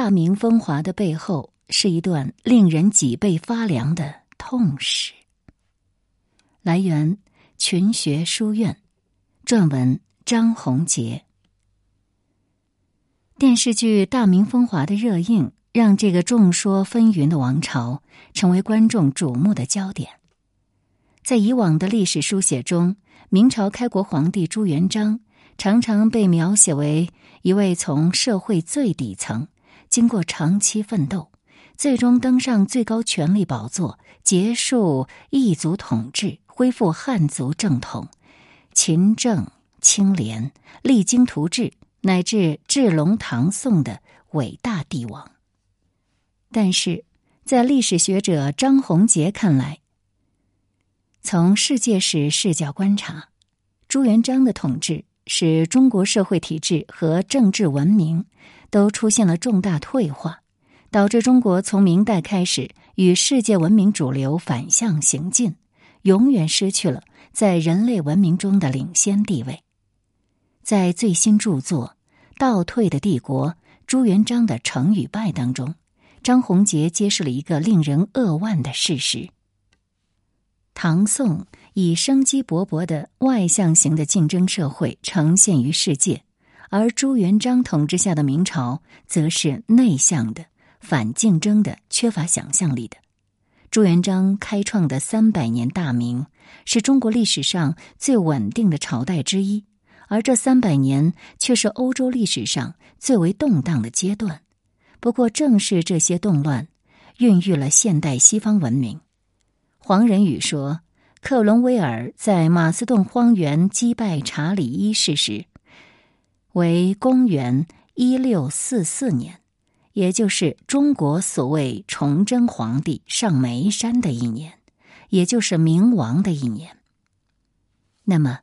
大明风华的背后是一段令人脊背发凉的痛史。来源：群学书院，撰文张宏杰。电视剧《大明风华》的热映，让这个众说纷纭的王朝成为观众瞩目的焦点。在以往的历史书写中，明朝开国皇帝朱元璋常常被描写为一位从社会最底层。经过长期奋斗，最终登上最高权力宝座，结束异族统治，恢复汉族正统，勤政清廉，励精图治，乃至治隆唐宋的伟大帝王。但是，在历史学者张宏杰看来，从世界史视角观察，朱元璋的统治使中国社会体制和政治文明。都出现了重大退化，导致中国从明代开始与世界文明主流反向行进，永远失去了在人类文明中的领先地位。在最新著作《倒退的帝国：朱元璋的成与败》当中，张宏杰揭示了一个令人扼腕的事实：唐宋以生机勃勃的外向型的竞争社会呈现于世界。而朱元璋统治下的明朝，则是内向的、反竞争的、缺乏想象力的。朱元璋开创的三百年大明，是中国历史上最稳定的朝代之一，而这三百年却是欧洲历史上最为动荡的阶段。不过，正是这些动乱，孕育了现代西方文明。黄仁宇说，克伦威尔在马斯顿荒原击败查理一世时。为公元一六四四年，也就是中国所谓崇祯皇帝上眉山的一年，也就是明亡的一年。那么，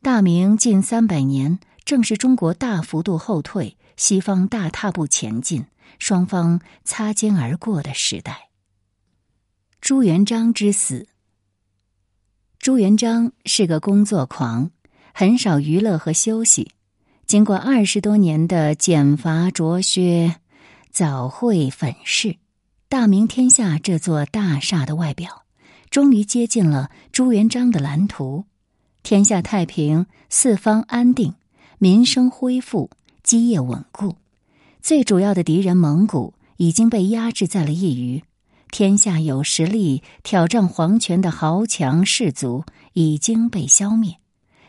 大明近三百年，正是中国大幅度后退、西方大踏步前进、双方擦肩而过的时代。朱元璋之死。朱元璋是个工作狂，很少娱乐和休息。经过二十多年的减伐卓削、早会粉饰，大明天下这座大厦的外表，终于接近了朱元璋的蓝图：天下太平，四方安定，民生恢复，基业稳固。最主要的敌人蒙古已经被压制在了一隅，天下有实力挑战皇权的豪强士族已经被消灭。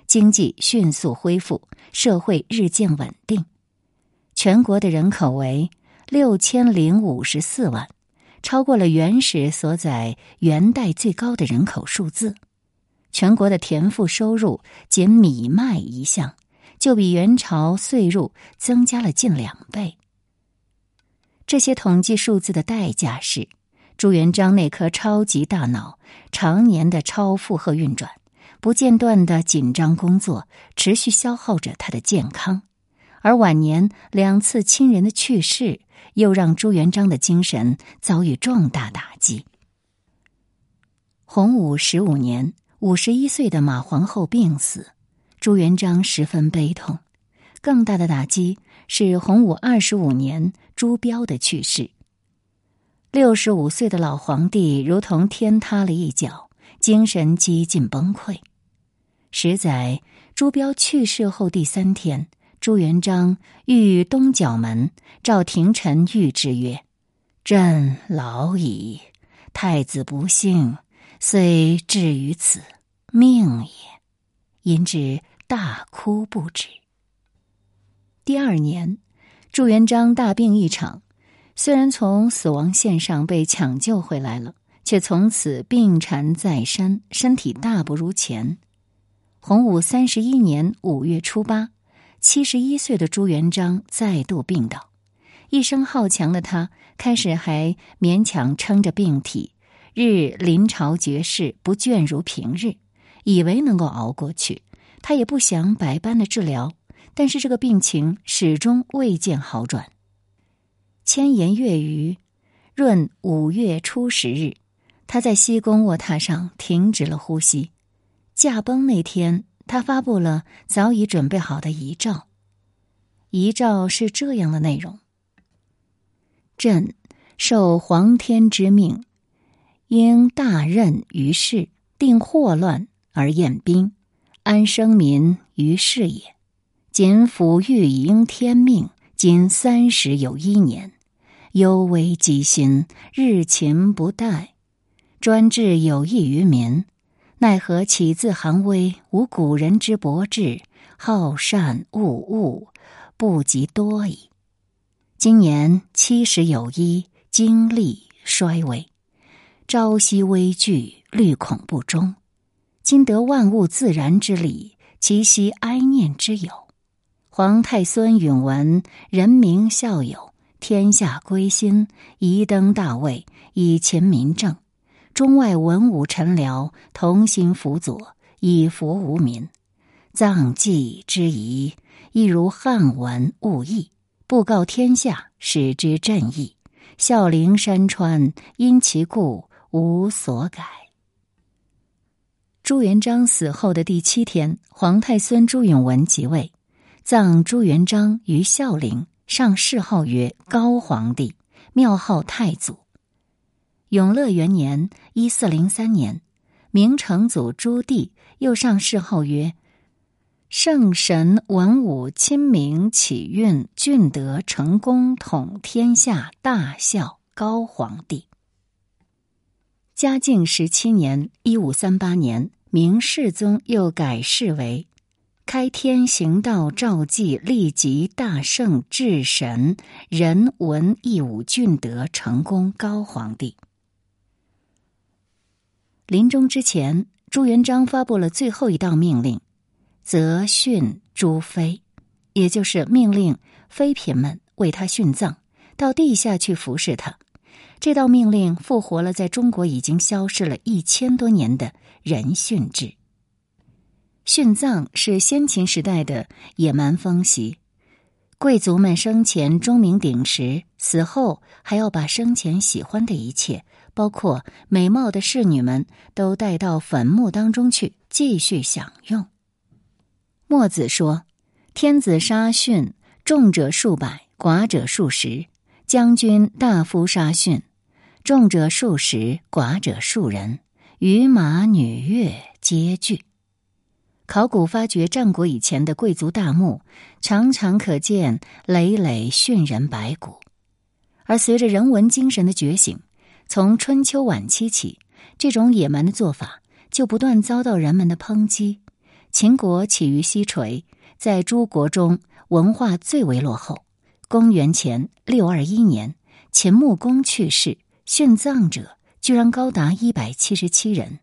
经济迅速恢复，社会日渐稳定，全国的人口为六千零五十四万，超过了原始所载元代最高的人口数字。全国的田赋收入仅米麦一项，就比元朝岁入增加了近两倍。这些统计数字的代价是，朱元璋那颗超级大脑常年的超负荷运转。不间断的紧张工作持续消耗着他的健康，而晚年两次亲人的去世又让朱元璋的精神遭遇重大打击。洪武十五年，五十一岁的马皇后病死，朱元璋十分悲痛。更大的打击是洪武二十五年朱标的去世，六十五岁的老皇帝如同天塌了一角，精神几近崩溃。十载，朱标去世后第三天，朱元璋御东角门，召廷臣谕之曰：“朕老矣，太子不幸，虽至于此，命也。”因之大哭不止。第二年，朱元璋大病一场，虽然从死亡线上被抢救回来了，却从此病缠在身，身体大不如前。洪武三十一年五月初八，七十一岁的朱元璋再度病倒。一生好强的他，开始还勉强撑着病体，日临朝绝世，不倦如平日，以为能够熬过去。他也不想百般的治疗，但是这个病情始终未见好转。千言月余，闰五月初十日，他在西宫卧榻上停止了呼吸。驾崩那天，他发布了早已准备好的遗诏。遗诏是这样的内容：朕受皇天之命，应大任于世，定祸乱而验兵，安生民于世也。仅抚育以应天命，今三十有一年，忧危积心，日勤不怠，专治有益于民。奈何起自寒微，无古人之博志，好善恶恶，不及多矣。今年七十有一，精力衰微，朝夕危惧，虑恐不终。今得万物自然之理，其悉哀念之有。皇太孙允文，人民孝友，天下归心，宜登大位，以勤民政。中外文武臣僚同心辅佐，以服无民。葬祭之仪，亦如汉文物义，布告天下，使之正义。孝陵山川，因其故无所改。朱元璋死后的第七天，皇太孙朱允文即位，葬朱元璋于孝陵，上谥号曰高皇帝，庙号太祖。永乐元年（一四零三年），明成祖朱棣又上谥号曰“圣神文武亲明启运俊德成功统天下大孝高皇帝”。嘉靖十七年（一五三八年），明世宗又改谥为“开天行道诏祭立即大圣至神人文义武俊德成功高皇帝”。临终之前，朱元璋发布了最后一道命令，则训诸妃，也就是命令妃嫔们为他殉葬，到地下去服侍他。这道命令复活了在中国已经消失了一千多年的人殉制。殉葬是先秦时代的野蛮风习，贵族们生前钟鸣鼎食，死后还要把生前喜欢的一切。包括美貌的侍女们都带到坟墓当中去继续享用。墨子说：“天子杀殉，重者数百，寡者数十；将军大夫杀殉，重者数十，寡者数人。与马女乐皆惧。”考古发掘战国以前的贵族大墓，常常可见累累殉人白骨。而随着人文精神的觉醒。从春秋晚期起，这种野蛮的做法就不断遭到人们的抨击。秦国起于西陲，在诸国中文化最为落后。公元前六二一年，秦穆公去世，殉葬者居然高达一百七十七人。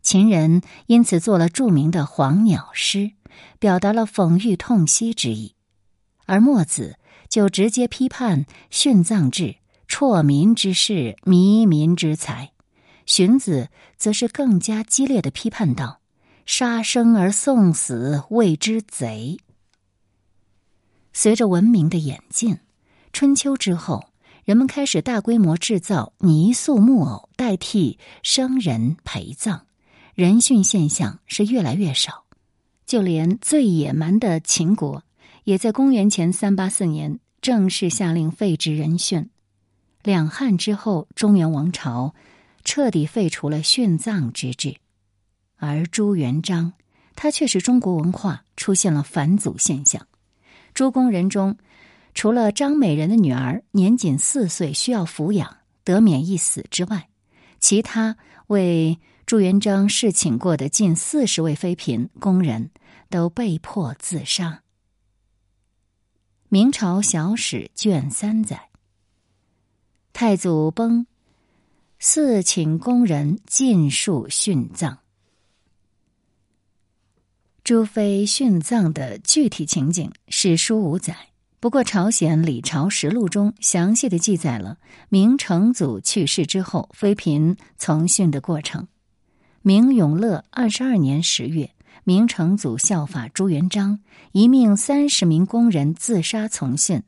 秦人因此做了著名的《黄鸟诗》，表达了讽喻痛惜之意。而墨子就直接批判殉葬制。辍民之事，靡民之财。荀子则是更加激烈的批判道：“杀生而送死，谓之贼。”随着文明的演进，春秋之后，人们开始大规模制造泥塑木偶代替生人陪葬，人殉现象是越来越少。就连最野蛮的秦国，也在公元前三八四年正式下令废止人殉。两汉之后，中原王朝彻底废除了殉葬之制，而朱元璋他却使中国文化出现了返祖现象。朱公人中，除了张美人的女儿年仅四岁需要抚养得免一死之外，其他为朱元璋侍寝过的近四十位妃嫔宫人都被迫自杀。明朝小史卷三载。太祖崩，四寝宫人尽数殉葬。朱妃殉葬的具体情景，史书无载。不过，朝鲜李朝实录中详细的记载了明成祖去世之后妃嫔从训的过程。明永乐二十二年十月，明成祖效法朱元璋，一命三十名工人自杀从训。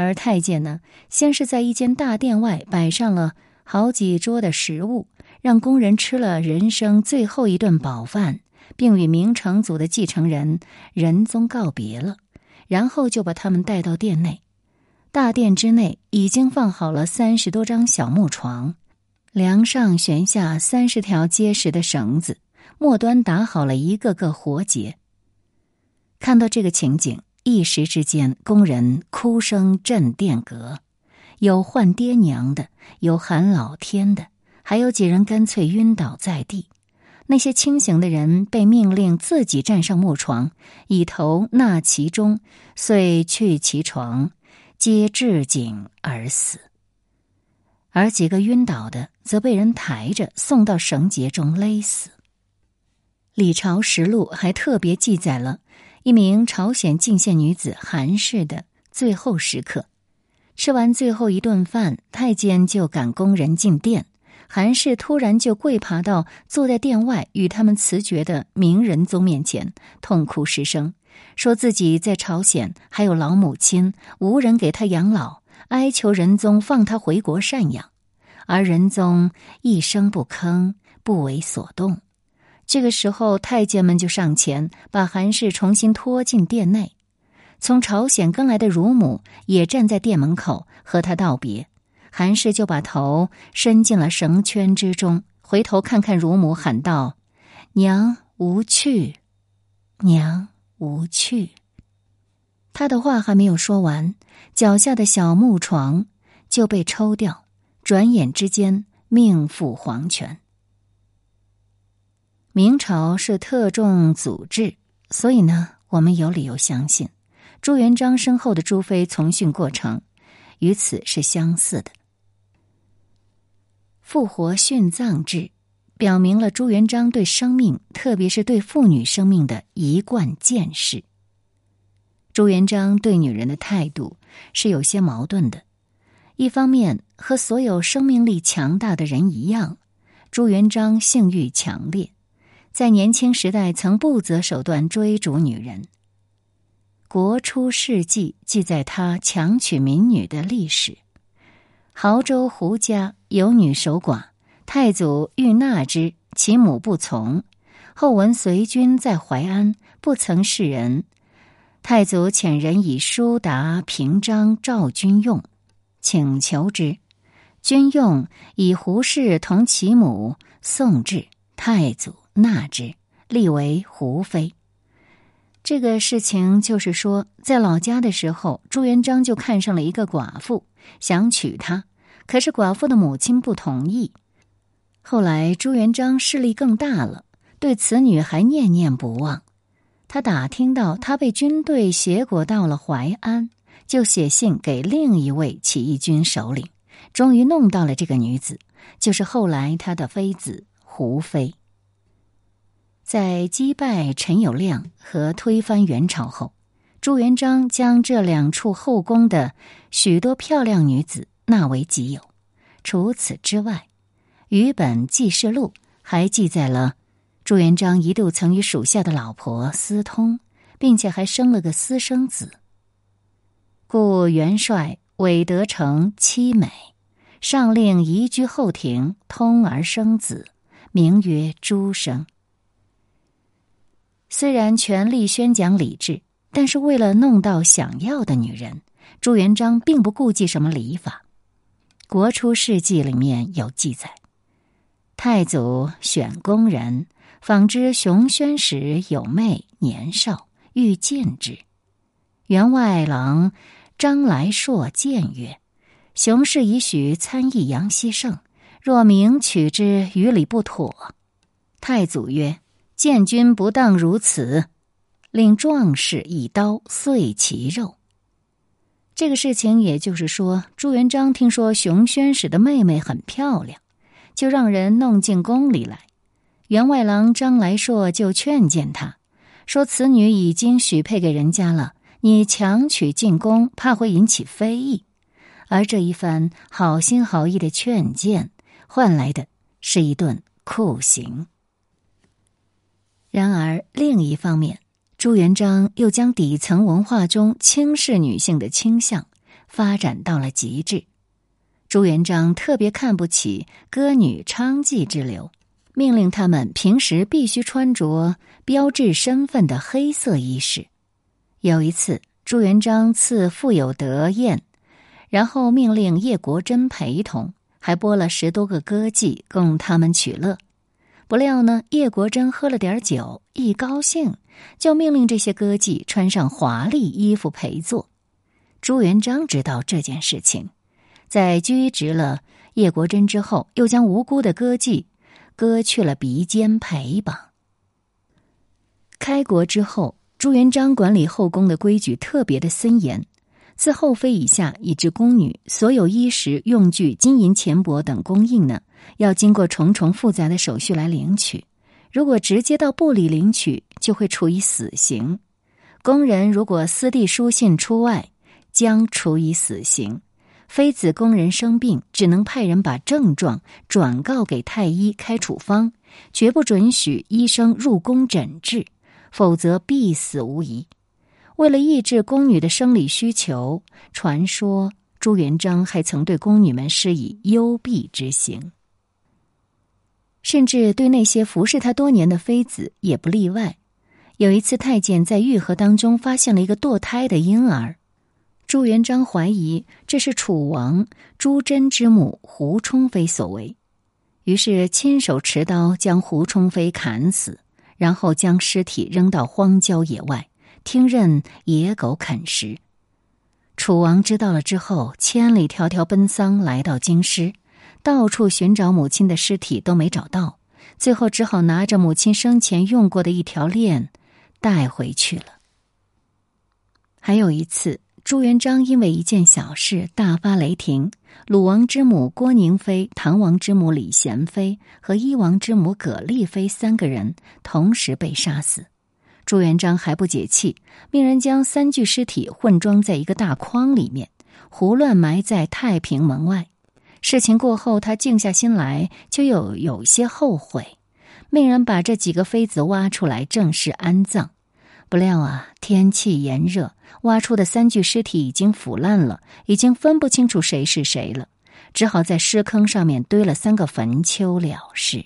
而太监呢，先是在一间大殿外摆上了好几桌的食物，让工人吃了人生最后一顿饱饭，并与明成祖的继承人仁宗告别了，然后就把他们带到殿内。大殿之内已经放好了三十多张小木床，梁上悬下三十条结实的绳子，末端打好了一个个活结。看到这个情景，一时之间，工人哭声震殿阁，有唤爹娘的，有喊老天的，还有几人干脆晕倒在地。那些清醒的人被命令自己站上木床，以头纳其中，遂去其床。皆置颈而死，而几个晕倒的则被人抬着送到绳结中勒死。《李朝实录》还特别记载了一名朝鲜进献女子韩氏的最后时刻。吃完最后一顿饭，太监就赶工人进殿，韩氏突然就跪爬到坐在殿外与他们辞爵的明仁宗面前，痛哭失声。说自己在朝鲜还有老母亲，无人给他养老，哀求仁宗放他回国赡养，而仁宗一声不吭，不为所动。这个时候，太监们就上前把韩氏重新拖进殿内。从朝鲜跟来的乳母也站在殿门口和他道别，韩氏就把头伸进了绳圈之中，回头看看乳母，喊道：“娘无去，娘。”无趣。他的话还没有说完，脚下的小木床就被抽掉，转眼之间命赴黄泉。明朝是特重祖制，所以呢，我们有理由相信朱元璋身后的朱妃从训过程与此是相似的。复活殉葬制。表明了朱元璋对生命，特别是对妇女生命的一贯见识。朱元璋对女人的态度是有些矛盾的。一方面，和所有生命力强大的人一样，朱元璋性欲强烈，在年轻时代曾不择手段追逐女人。《国初事迹》记载他强娶民女的历史。亳州胡家有女守寡。太祖欲纳之，其母不从。后闻随军在淮安，不曾示人。太祖遣人以书达平章召君用，请求之。君用以胡氏同其母送至，太祖纳之，立为胡妃。这个事情就是说，在老家的时候，朱元璋就看上了一个寡妇，想娶她，可是寡妇的母亲不同意。后来朱元璋势力更大了，对此女还念念不忘。他打听到她被军队挟裹到了淮安，就写信给另一位起义军首领，终于弄到了这个女子，就是后来他的妃子胡妃。在击败陈友谅和推翻元朝后，朱元璋将这两处后宫的许多漂亮女子纳为己有。除此之外，《于本纪事录》还记载了朱元璋一度曾与属下的老婆私通，并且还生了个私生子。故元帅韦德成妻美，上令移居后庭，通而生子，名曰朱生。虽然全力宣讲礼制，但是为了弄到想要的女人，朱元璋并不顾忌什么礼法。《国初事记》里面有记载。太祖选宫人，访知熊宣时有妹年少，欲见之。员外郎张来硕谏曰：“熊氏已许参议杨希盛，若明取之，于理不妥。”太祖曰：“见君不当如此，令壮士一刀碎其肉。”这个事情，也就是说，朱元璋听说熊宣使的妹妹很漂亮。就让人弄进宫里来，员外郎张来硕就劝谏他，说：“此女已经许配给人家了，你强娶进宫，怕会引起非议。”而这一番好心好意的劝谏，换来的是一顿酷刑。然而另一方面，朱元璋又将底层文化中轻视女性的倾向发展到了极致。朱元璋特别看不起歌女娼妓之流，命令他们平时必须穿着标志身份的黑色衣饰。有一次，朱元璋赐傅有德宴，然后命令叶国珍陪同，还拨了十多个歌妓供他们取乐。不料呢，叶国珍喝了点酒，一高兴就命令这些歌妓穿上华丽衣服陪坐。朱元璋知道这件事情，在拘执了叶国珍之后，又将无辜的歌妓割去了鼻尖陪绑。开国之后，朱元璋管理后宫的规矩特别的森严。自后妃以下以至宫女，所有衣食用具、金银钱帛等供应呢，要经过重重复杂的手续来领取。如果直接到部里领取，就会处以死刑。工人如果私递书信出外，将处以死刑。妃子、工人生病，只能派人把症状转告给太医开处方，绝不准许医生入宫诊治，否则必死无疑。为了抑制宫女的生理需求，传说朱元璋还曾对宫女们施以幽闭之刑，甚至对那些服侍他多年的妃子也不例外。有一次，太监在御河当中发现了一个堕胎的婴儿，朱元璋怀疑这是楚王朱桢之母胡充妃所为，于是亲手持刀将胡充妃砍死，然后将尸体扔到荒郊野外。听任野狗啃食。楚王知道了之后，千里迢迢奔丧来到京师，到处寻找母亲的尸体都没找到，最后只好拿着母亲生前用过的一条链带回去了。还有一次，朱元璋因为一件小事大发雷霆，鲁王之母郭宁妃、唐王之母李贤妃和伊王之母葛丽妃三个人同时被杀死。朱元璋还不解气，命人将三具尸体混装在一个大筐里面，胡乱埋在太平门外。事情过后，他静下心来，就又有些后悔，命人把这几个妃子挖出来正式安葬。不料啊，天气炎热，挖出的三具尸体已经腐烂了，已经分不清楚谁是谁了，只好在尸坑上面堆了三个坟丘了事。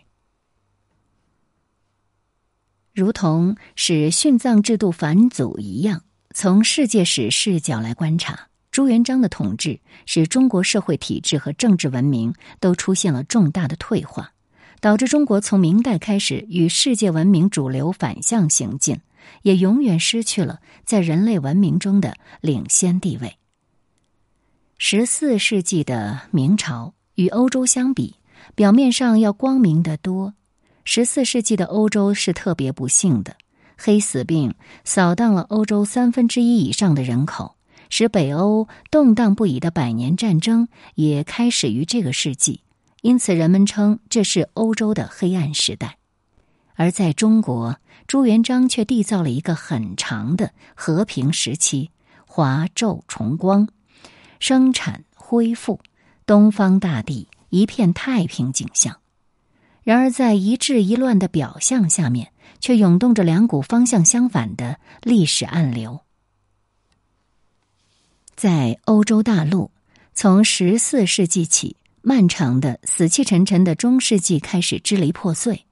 如同使殉葬制度返祖一样，从世界史视角来观察，朱元璋的统治使中国社会体制和政治文明都出现了重大的退化，导致中国从明代开始与世界文明主流反向行进，也永远失去了在人类文明中的领先地位。十四世纪的明朝与欧洲相比，表面上要光明得多。十四世纪的欧洲是特别不幸的，黑死病扫荡了欧洲三分之一以上的人口，使北欧动荡不已的百年战争也开始于这个世纪，因此人们称这是欧洲的黑暗时代。而在中国，朱元璋却缔造了一个很长的和平时期，华昼重光，生产恢复，东方大地一片太平景象。然而，在一治一乱的表象下面，却涌动着两股方向相反的历史暗流。在欧洲大陆，从十四世纪起，漫长的死气沉沉的中世纪开始支离破碎。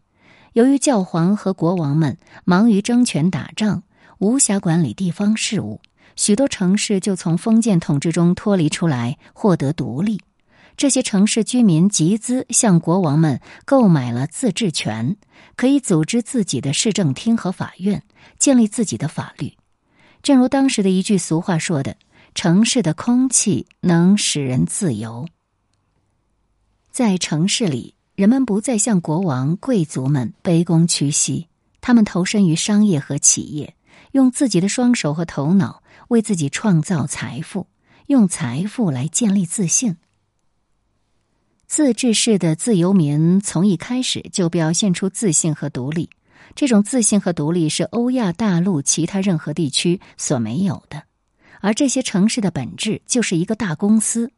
由于教皇和国王们忙于争权打仗，无暇管理地方事务，许多城市就从封建统治中脱离出来，获得独立。这些城市居民集资向国王们购买了自治权，可以组织自己的市政厅和法院，建立自己的法律。正如当时的一句俗话说的：“城市的空气能使人自由。”在城市里，人们不再向国王、贵族们卑躬屈膝，他们投身于商业和企业，用自己的双手和头脑为自己创造财富，用财富来建立自信。自治式的自由民从一开始就表现出自信和独立，这种自信和独立是欧亚大陆其他任何地区所没有的。而这些城市的本质就是一个大公司，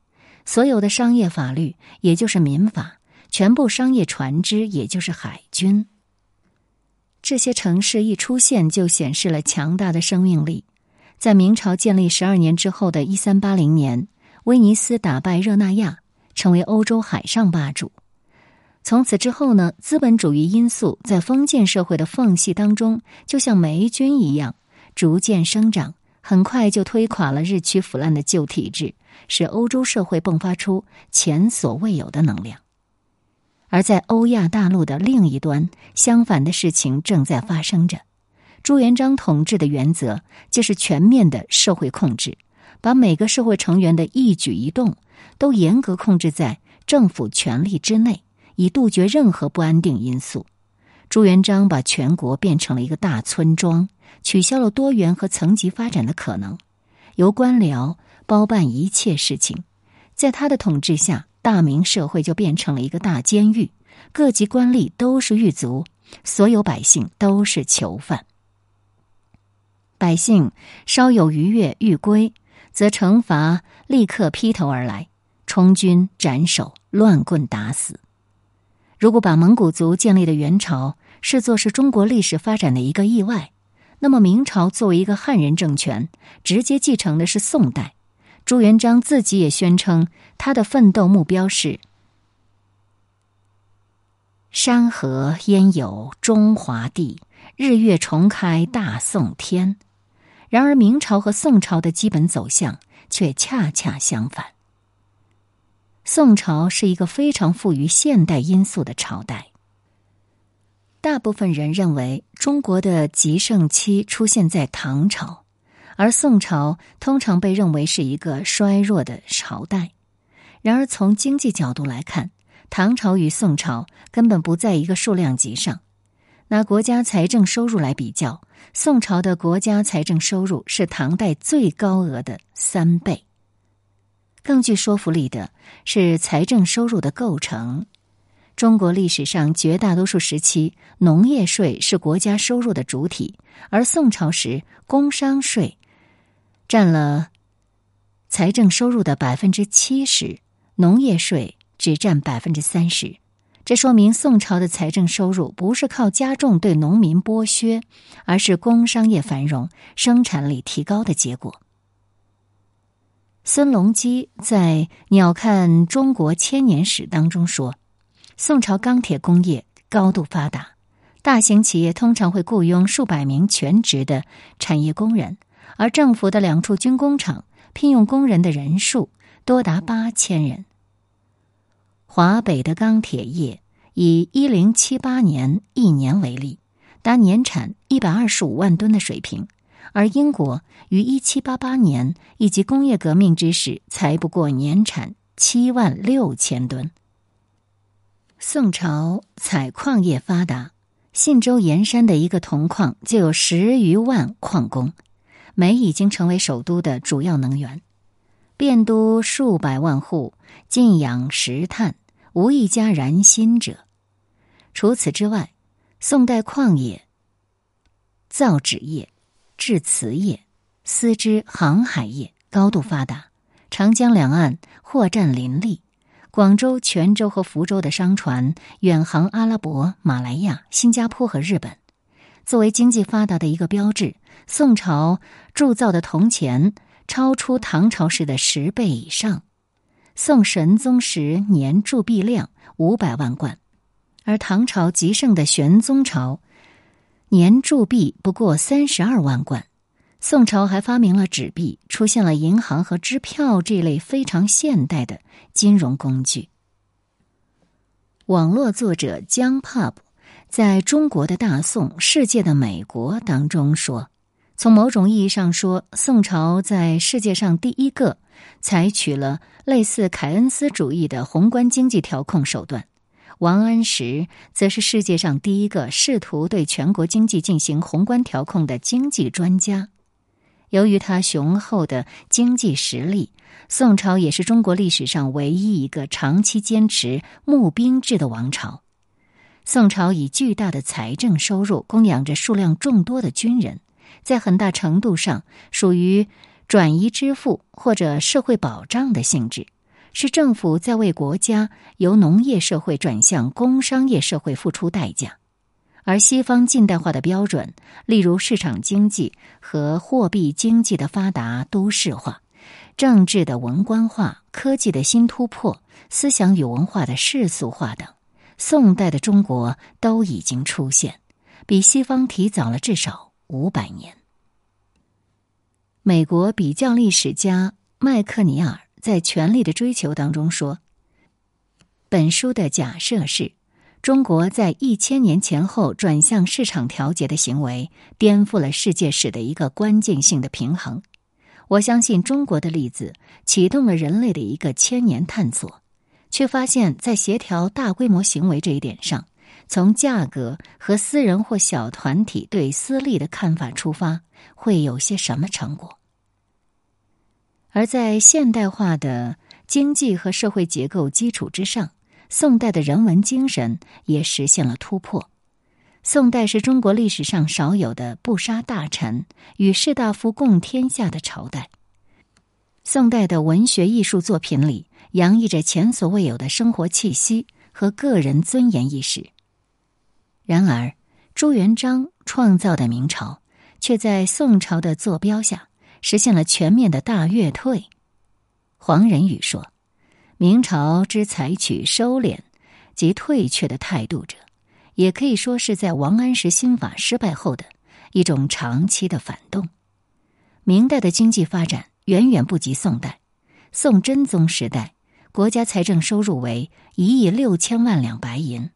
所有的商业法律也就是民法，全部商业船只也就是海军。这些城市一出现就显示了强大的生命力。在明朝建立十二年之后的一三八零年，威尼斯打败热那亚。成为欧洲海上霸主。从此之后呢，资本主义因素在封建社会的缝隙当中，就像霉菌一样逐渐生长，很快就推垮了日趋腐烂的旧体制，使欧洲社会迸发出前所未有的能量。而在欧亚大陆的另一端，相反的事情正在发生着。朱元璋统治的原则就是全面的社会控制，把每个社会成员的一举一动都严格控制在政府权力之内，以杜绝任何不安定因素。朱元璋把全国变成了一个大村庄，取消了多元和层级发展的可能，由官僚包办一切事情。在他的统治下，大明社会就变成了一个大监狱，各级官吏都是狱卒，所有百姓都是囚犯。百姓稍有逾越欲归，则惩罚立刻劈头而来，充军斩首，乱棍打死。如果把蒙古族建立的元朝视作是中国历史发展的一个意外，那么明朝作为一个汉人政权，直接继承的是宋代。朱元璋自己也宣称，他的奋斗目标是“山河焉有中华地，日月重开大宋天”。然而，明朝和宋朝的基本走向却恰恰相反。宋朝是一个非常富于现代因素的朝代。大部分人认为，中国的极盛期出现在唐朝，而宋朝通常被认为是一个衰弱的朝代。然而，从经济角度来看，唐朝与宋朝根本不在一个数量级上。拿国家财政收入来比较。宋朝的国家财政收入是唐代最高额的三倍。更具说服力的是财政收入的构成。中国历史上绝大多数时期，农业税是国家收入的主体，而宋朝时，工商税占了财政收入的百分之七十，农业税只占百分之三十。这说明宋朝的财政收入不是靠加重对农民剥削，而是工商业繁荣、生产力提高的结果。孙隆基在《鸟瞰中国千年史》当中说，宋朝钢铁工业高度发达，大型企业通常会雇佣数百名全职的产业工人，而政府的两处军工厂聘用工人的人数多达八千人。华北的钢铁业以一零七八年一年为例，达年产一百二十五万吨的水平，而英国于一七八八年以及工业革命之时，才不过年产七万六千吨。宋朝采矿业发达，信州盐山的一个铜矿就有十余万矿工，煤已经成为首都的主要能源，汴都数百万户禁养石炭。无一家燃心者。除此之外，宋代矿业、造纸业、制瓷业、丝织、航海业高度发达。长江两岸货栈林立，广州、泉州和福州的商船远航阿拉伯、马来亚、新加坡和日本。作为经济发达的一个标志，宋朝铸造的铜钱超出唐朝时的十倍以上。宋神宗时年铸币量五百万贯，而唐朝极盛的玄宗朝年铸币不过三十二万贯。宋朝还发明了纸币，出现了银行和支票这类非常现代的金融工具。网络作者江 pub 在中国的大宋，世界的美国当中说。从某种意义上说，宋朝在世界上第一个采取了类似凯恩斯主义的宏观经济调控手段。王安石则是世界上第一个试图对全国经济进行宏观调控的经济专家。由于他雄厚的经济实力，宋朝也是中国历史上唯一一个长期坚持募兵制的王朝。宋朝以巨大的财政收入供养着数量众多的军人。在很大程度上属于转移支付或者社会保障的性质，是政府在为国家由农业社会转向工商业社会付出代价。而西方近代化的标准，例如市场经济和货币经济的发达、都市化、政治的文官化、科技的新突破、思想与文化的世俗化等，宋代的中国都已经出现，比西方提早了至少。五百年。美国比较历史家麦克尼尔在《权力的追求》当中说，本书的假设是。中国在一千年前后转向市场调节的行为，颠覆了世界史的一个关键性的平衡。我相信中国的例子启动了人类的一个千年探索，却发现，在协调大规模行为这一点上，从价格和私人或小团体对私利的看法出发，会有些什么成果？而在现代化的经济和社会结构基础之上。宋代的人文精神也实现了突破。宋代是中国历史上少有的不杀大臣、与士大夫共天下的朝代。宋代的文学艺术作品里洋溢着前所未有的生活气息和个人尊严意识。然而，朱元璋创造的明朝，却在宋朝的坐标下实现了全面的大跃退。黄仁宇说。明朝之采取收敛及退却的态度者，也可以说是在王安石新法失败后的一种长期的反动。明代的经济发展远远不及宋代。宋真宗时代，国家财政收入为一亿六千万两白银，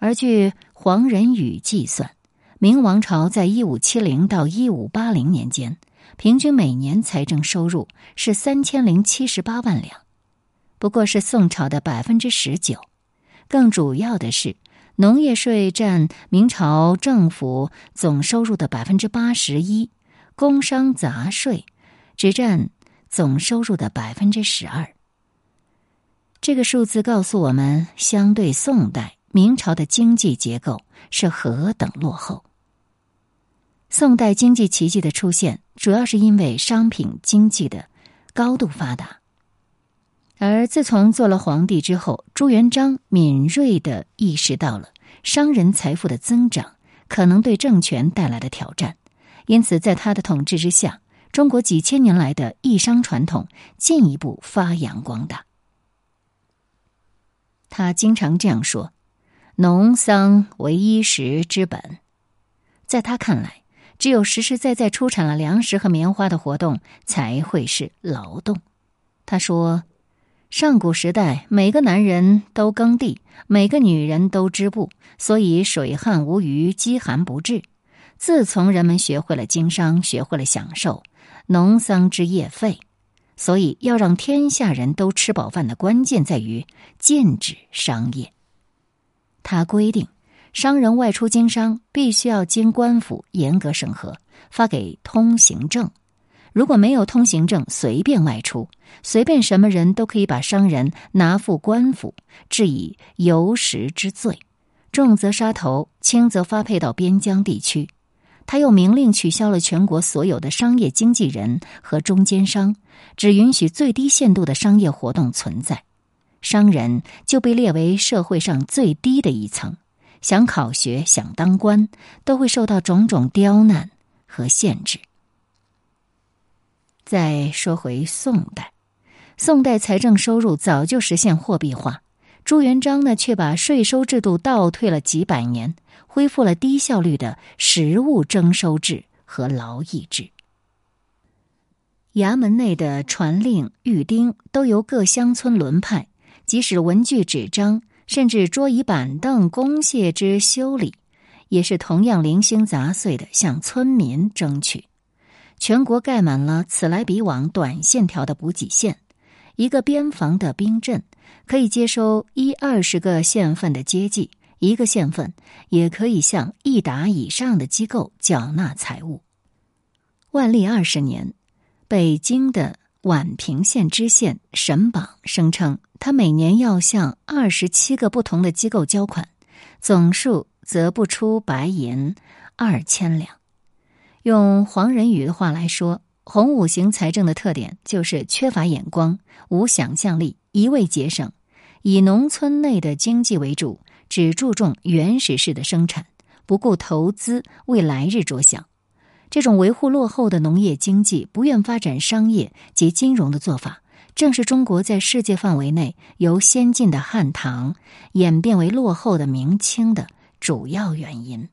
而据黄仁宇计算，明王朝在一五七零到一五八零年间，平均每年财政收入是三千零七十八万两。不过是宋朝的百分之十九，更主要的是，农业税占明朝政府总收入的百分之八十一，工商杂税只占总收入的百分之十二。这个数字告诉我们，相对宋代，明朝的经济结构是何等落后。宋代经济奇迹的出现，主要是因为商品经济的高度发达。而自从做了皇帝之后，朱元璋敏锐的意识到了商人财富的增长可能对政权带来的挑战，因此在他的统治之下，中国几千年来的义商传统进一步发扬光大。他经常这样说：“农桑为衣食之本。”在他看来，只有实实在在出产了粮食和棉花的活动才会是劳动。他说。上古时代，每个男人都耕地，每个女人都织布，所以水旱无虞，饥寒不至。自从人们学会了经商，学会了享受，农桑之业废。所以，要让天下人都吃饱饭的关键在于禁止商业。他规定，商人外出经商必须要经官府严格审核，发给通行证。如果没有通行证，随便外出，随便什么人都可以把商人拿赴官府，治以游食之罪，重则杀头，轻则发配到边疆地区。他又明令取消了全国所有的商业经纪人和中间商，只允许最低限度的商业活动存在，商人就被列为社会上最低的一层，想考学、想当官，都会受到种种刁难和限制。再说回宋代，宋代财政收入早就实现货币化，朱元璋呢却把税收制度倒退了几百年，恢复了低效率的实物征收制和劳役制。衙门内的传令、预丁都由各乡村轮派，即使文具、纸张，甚至桌椅板凳、公械之修理，也是同样零星杂碎的向村民争取。全国盖满了此来彼往、短线条的补给线。一个边防的兵镇可以接收一二十个县份的接济，一个县份也可以向一打以上的机构缴纳财物。万历二十年，北京的宛平县知县沈榜声称，他每年要向二十七个不同的机构交款，总数则不出白银二千两。用黄仁宇的话来说，洪五行财政的特点就是缺乏眼光、无想象力、一味节省，以农村内的经济为主，只注重原始式的生产，不顾投资为来日着想。这种维护落后的农业经济、不愿发展商业及金融的做法，正是中国在世界范围内由先进的汉唐演变为落后的明清的主要原因。